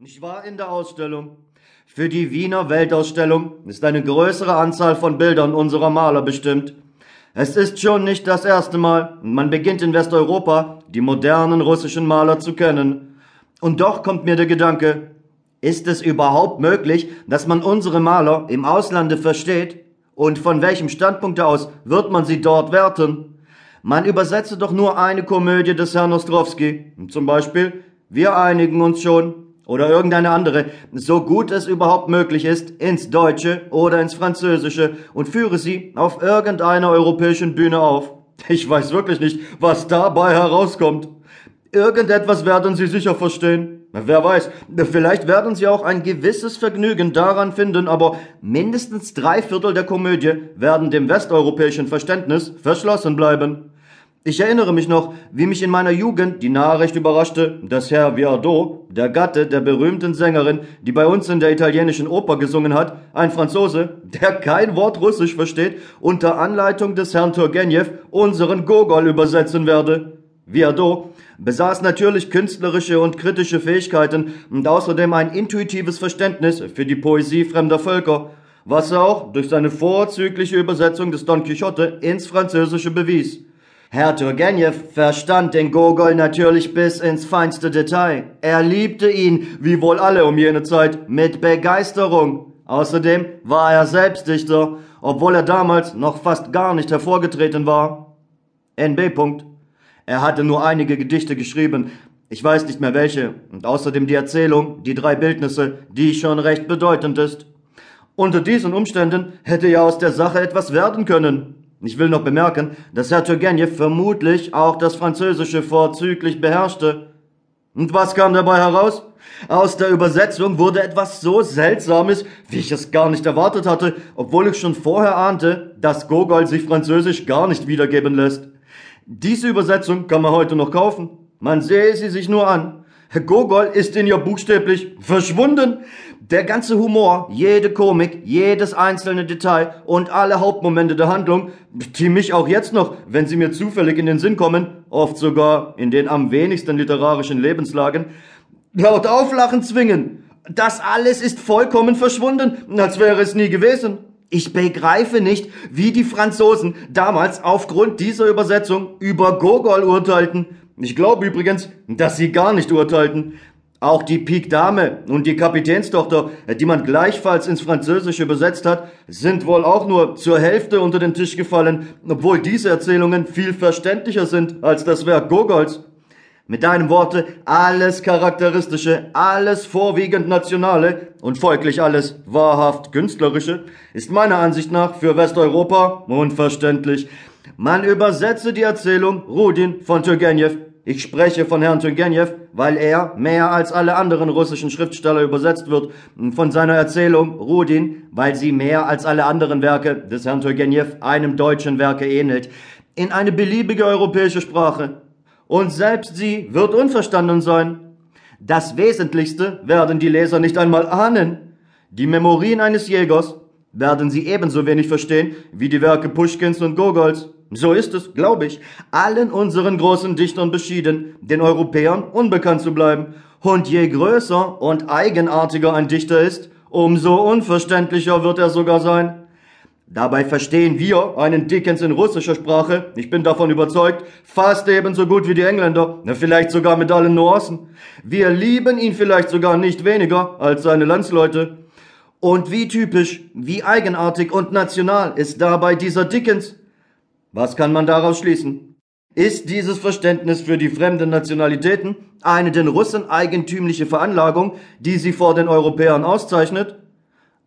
Ich war in der Ausstellung. Für die Wiener Weltausstellung ist eine größere Anzahl von Bildern unserer Maler bestimmt. Es ist schon nicht das erste Mal, man beginnt in Westeuropa die modernen russischen Maler zu kennen. Und doch kommt mir der Gedanke, ist es überhaupt möglich, dass man unsere Maler im Auslande versteht? Und von welchem Standpunkt aus wird man sie dort werten? Man übersetze doch nur eine Komödie des Herrn Ostrowski, zum Beispiel Wir einigen uns schon oder irgendeine andere, so gut es überhaupt möglich ist, ins Deutsche oder ins Französische und führe sie auf irgendeiner europäischen Bühne auf. Ich weiß wirklich nicht, was dabei herauskommt. Irgendetwas werden Sie sicher verstehen. Wer weiß, vielleicht werden Sie auch ein gewisses Vergnügen daran finden, aber mindestens drei Viertel der Komödie werden dem westeuropäischen Verständnis verschlossen bleiben. Ich erinnere mich noch, wie mich in meiner Jugend die Nachricht überraschte, dass Herr Viardot, der Gatte der berühmten Sängerin, die bei uns in der italienischen Oper gesungen hat, ein Franzose, der kein Wort Russisch versteht, unter Anleitung des Herrn Turgenev unseren Gogol übersetzen werde. Viardot besaß natürlich künstlerische und kritische Fähigkeiten und außerdem ein intuitives Verständnis für die Poesie fremder Völker, was er auch durch seine vorzügliche Übersetzung des Don Quixote ins Französische bewies. Herr Turgenev verstand den Gogol natürlich bis ins feinste Detail. Er liebte ihn, wie wohl alle um jene Zeit, mit Begeisterung. Außerdem war er selbst Dichter, obwohl er damals noch fast gar nicht hervorgetreten war. NB. Er hatte nur einige Gedichte geschrieben, ich weiß nicht mehr welche, und außerdem die Erzählung, die drei Bildnisse, die schon recht bedeutend ist. Unter diesen Umständen hätte ja aus der Sache etwas werden können. Ich will noch bemerken, dass Herr Turgenev vermutlich auch das Französische vorzüglich beherrschte. Und was kam dabei heraus? Aus der Übersetzung wurde etwas so Seltsames, wie ich es gar nicht erwartet hatte, obwohl ich schon vorher ahnte, dass Gogol sich Französisch gar nicht wiedergeben lässt. Diese Übersetzung kann man heute noch kaufen. Man sehe sie sich nur an. Herr Gogol ist in ihr buchstäblich verschwunden. Der ganze Humor, jede Komik, jedes einzelne Detail und alle Hauptmomente der Handlung, die mich auch jetzt noch, wenn sie mir zufällig in den Sinn kommen, oft sogar in den am wenigsten literarischen Lebenslagen, laut auflachen zwingen. Das alles ist vollkommen verschwunden, als wäre es nie gewesen. Ich begreife nicht, wie die Franzosen damals aufgrund dieser Übersetzung über Gogol urteilten. Ich glaube übrigens, dass sie gar nicht urteilten. Auch die Pik Dame und die Kapitänstochter, die man gleichfalls ins Französische übersetzt hat, sind wohl auch nur zur Hälfte unter den Tisch gefallen, obwohl diese Erzählungen viel verständlicher sind als das Werk Gogols. Mit einem Worte, alles Charakteristische, alles vorwiegend Nationale und folglich alles wahrhaft Künstlerische ist meiner Ansicht nach für Westeuropa unverständlich. Man übersetze die Erzählung Rudin von Turgenev ich spreche von Herrn Turgenev, weil er mehr als alle anderen russischen Schriftsteller übersetzt wird, von seiner Erzählung Rudin, weil sie mehr als alle anderen Werke des Herrn Turgenev einem deutschen Werke ähnelt, in eine beliebige europäische Sprache. Und selbst sie wird unverstanden sein. Das Wesentlichste werden die Leser nicht einmal ahnen. Die Memorien eines Jägers werden sie ebenso wenig verstehen wie die Werke Puschkins und Gogols. So ist es, glaube ich, allen unseren großen Dichtern beschieden, den Europäern unbekannt zu bleiben. Und je größer und eigenartiger ein Dichter ist, umso unverständlicher wird er sogar sein. Dabei verstehen wir einen Dickens in russischer Sprache, ich bin davon überzeugt, fast ebenso gut wie die Engländer, vielleicht sogar mit allen Nuancen. Wir lieben ihn vielleicht sogar nicht weniger als seine Landsleute. Und wie typisch, wie eigenartig und national ist dabei dieser Dickens. Was kann man daraus schließen? Ist dieses Verständnis für die fremden Nationalitäten eine den Russen eigentümliche Veranlagung, die sie vor den Europäern auszeichnet?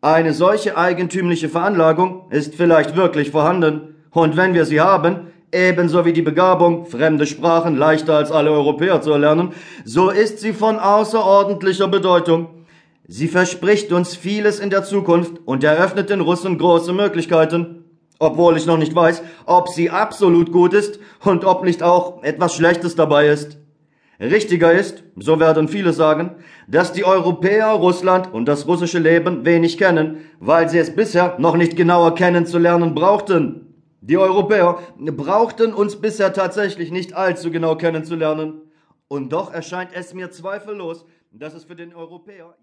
Eine solche eigentümliche Veranlagung ist vielleicht wirklich vorhanden, und wenn wir sie haben, ebenso wie die Begabung, fremde Sprachen leichter als alle Europäer zu erlernen, so ist sie von außerordentlicher Bedeutung. Sie verspricht uns vieles in der Zukunft und eröffnet den Russen große Möglichkeiten obwohl ich noch nicht weiß, ob sie absolut gut ist und ob nicht auch etwas Schlechtes dabei ist. Richtiger ist, so werden viele sagen, dass die Europäer Russland und das russische Leben wenig kennen, weil sie es bisher noch nicht genauer kennenzulernen brauchten. Die Europäer brauchten uns bisher tatsächlich nicht allzu genau kennenzulernen. Und doch erscheint es mir zweifellos, dass es für den Europäer